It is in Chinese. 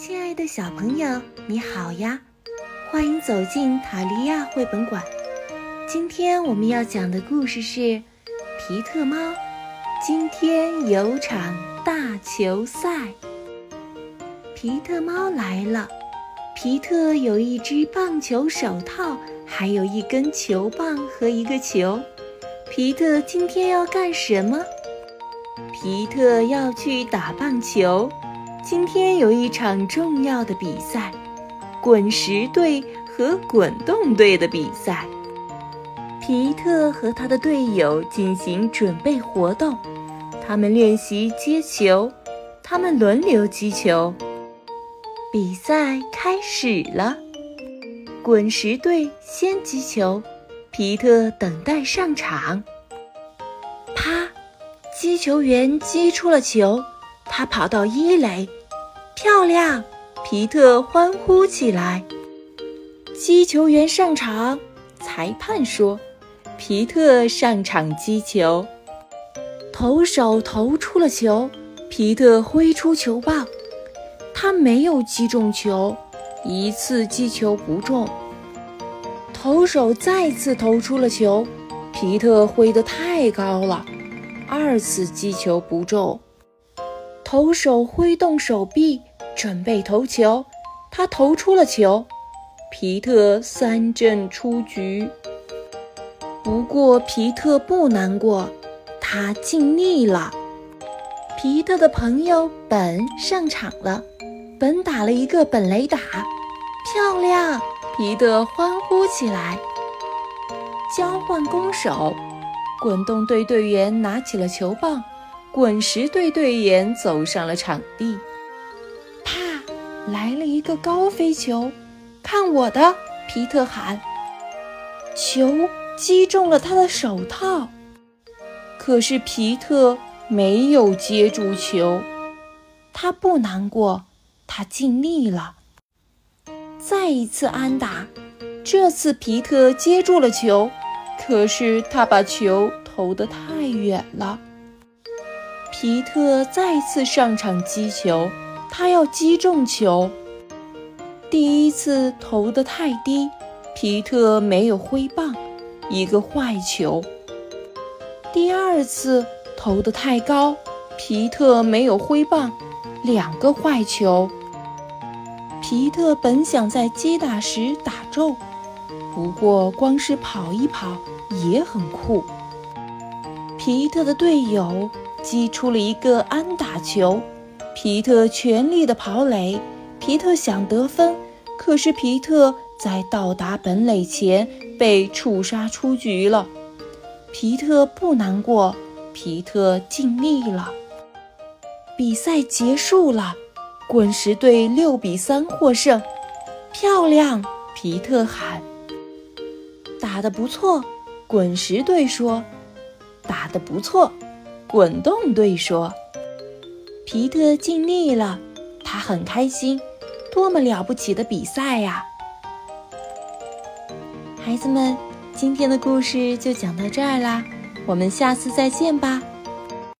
亲爱的小朋友，你好呀！欢迎走进塔利亚绘本馆。今天我们要讲的故事是《皮特猫》。今天有场大球赛，皮特猫来了。皮特有一只棒球手套，还有一根球棒和一个球。皮特今天要干什么？皮特要去打棒球。今天有一场重要的比赛，滚石队和滚动队的比赛。皮特和他的队友进行准备活动，他们练习接球，他们轮流击球。比赛开始了，滚石队先击球，皮特等待上场。啪！击球员击出了球，他跑到一垒。漂亮！皮特欢呼起来。击球员上场，裁判说：“皮特上场击球。”投手投出了球，皮特挥出球棒，他没有击中球，一次击球不中。投手再次投出了球，皮特挥得太高了，二次击球不中。投手挥动手臂。准备投球，他投出了球，皮特三振出局。不过皮特不难过，他尽力了。皮特的朋友本上场了，本打了一个本垒打，漂亮！皮特欢呼起来。交换攻手，滚动队队员拿起了球棒，滚石队队员走上了场地。啪来了一个高飞球，看我的！皮特喊。球击中了他的手套，可是皮特没有接住球。他不难过，他尽力了。再一次安打，这次皮特接住了球，可是他把球投得太远了。皮特再次上场击球。他要击中球，第一次投得太低，皮特没有挥棒，一个坏球。第二次投得太高，皮特没有挥棒，两个坏球。皮特本想在击打时打中，不过光是跑一跑也很酷。皮特的队友击出了一个安打球。皮特全力的跑垒，皮特想得分，可是皮特在到达本垒前被触杀出局了。皮特不难过，皮特尽力了。比赛结束了，滚石队六比三获胜，漂亮！皮特喊。打得不错，滚石队说。打得不错，滚动队说。皮特尽力了，他很开心，多么了不起的比赛呀！孩子们，今天的故事就讲到这儿啦，我们下次再见吧。